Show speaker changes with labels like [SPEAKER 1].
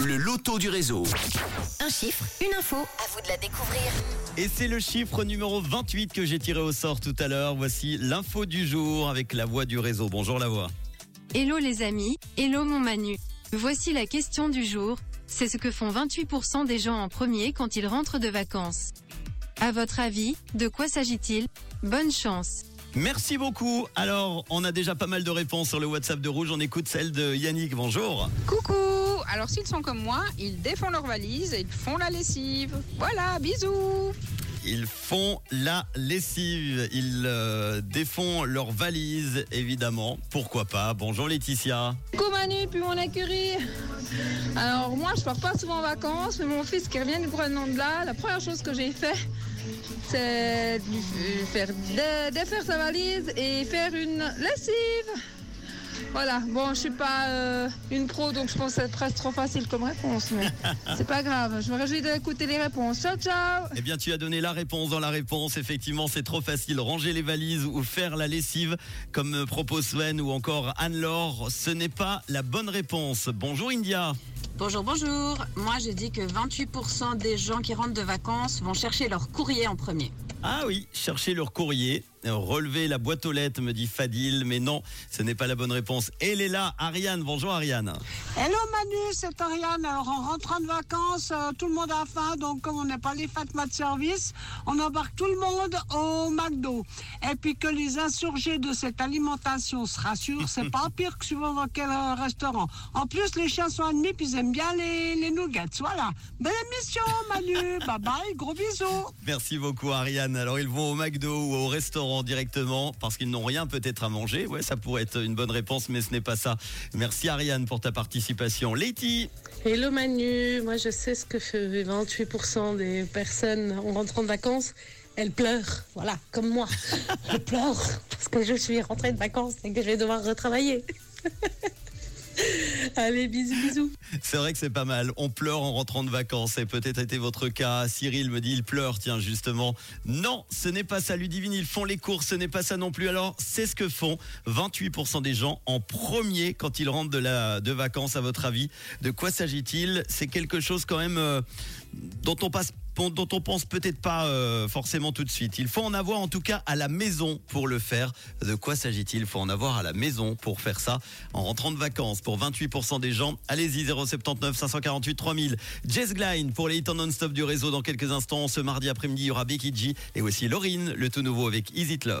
[SPEAKER 1] Le loto du réseau.
[SPEAKER 2] Un chiffre, une info, à vous de la découvrir.
[SPEAKER 3] Et c'est le chiffre numéro 28 que j'ai tiré au sort tout à l'heure. Voici l'info du jour avec la voix du réseau. Bonjour la voix.
[SPEAKER 4] Hello les amis, hello mon Manu. Voici la question du jour. C'est ce que font 28% des gens en premier quand ils rentrent de vacances. À votre avis, de quoi s'agit-il? Bonne chance.
[SPEAKER 3] Merci beaucoup. Alors, on a déjà pas mal de réponses sur le WhatsApp de Rouge. On écoute celle de Yannick. Bonjour.
[SPEAKER 5] Coucou Alors s'ils sont comme moi, ils défont leur valise et ils font la lessive. Voilà, bisous
[SPEAKER 3] Ils font la lessive. Ils euh, défont leur valise, évidemment. Pourquoi pas? Bonjour Laetitia.
[SPEAKER 6] Coucou Manu, puis mon écurie. Alors moi, je pars pas souvent en vacances, mais mon fils qui revient du Groenland-là, la première chose que j'ai fait, c'est de lui faire dé- défaire sa valise et faire une lessive. Voilà, bon, je suis pas euh, une pro, donc je pense que c'est presque trop facile comme réponse, mais c'est pas grave. Je me réjouis d'écouter les réponses. Ciao, ciao
[SPEAKER 3] Eh bien, tu as donné la réponse dans la réponse. Effectivement, c'est trop facile. Ranger les valises ou faire la lessive, comme propose Sven ou encore Anne-Laure, ce n'est pas la bonne réponse. Bonjour India.
[SPEAKER 7] Bonjour, bonjour. Moi, j'ai dit que 28% des gens qui rentrent de vacances vont chercher leur courrier en premier.
[SPEAKER 3] Ah oui, chercher leur courrier, relever la boîte aux lettres, me dit Fadil, mais non, ce n'est pas la bonne réponse. Elle est là, Ariane. Bonjour Ariane.
[SPEAKER 8] Hello Manu, c'est Ariane. Alors en rentrant de vacances, euh, tout le monde a faim, donc comme on n'a pas les Fatma de service, on embarque tout le monde au McDo. Et puis que les insurgés de cette alimentation se rassurent, c'est pas pire que suivant dans quel euh, restaurant. En plus, les chiens sont admis, puis ils aiment bien les, les nuggets. Voilà. Belle émission Manu. bye bye, gros bisous.
[SPEAKER 3] Merci beaucoup Ariane. Alors ils vont au McDo ou au restaurant directement parce qu'ils n'ont rien peut-être à manger. Ouais, ça pourrait être une bonne réponse, mais ce n'est pas ça. Merci Ariane pour ta participation. Letty.
[SPEAKER 9] Hello Manu, moi je sais ce que fait 28% des personnes en rentrant de vacances. Elles pleurent, voilà, comme moi. Je pleure parce que je suis rentrée de vacances et que je vais devoir retravailler. Allez, bisous, bisous.
[SPEAKER 3] C'est vrai que c'est pas mal. On pleure en rentrant de vacances. Et peut-être été votre cas. Cyril me dit il pleure, tiens, justement. Non, ce n'est pas ça. Ludivine, ils font les courses. Ce n'est pas ça non plus. Alors, c'est ce que font 28% des gens en premier quand ils rentrent de, la, de vacances, à votre avis. De quoi s'agit-il? C'est quelque chose quand même euh, dont on passe dont on pense peut-être pas euh, forcément tout de suite. Il faut en avoir en tout cas à la maison pour le faire. De quoi s'agit-il? Il faut en avoir à la maison pour faire ça en rentrant de vacances. Pour 28% des gens, allez-y 079 548 3000. Jess Gline pour les hits en non-stop du réseau dans quelques instants. Ce mardi après-midi, il y aura Becky G et aussi Laurine, le tout nouveau avec Easy Love.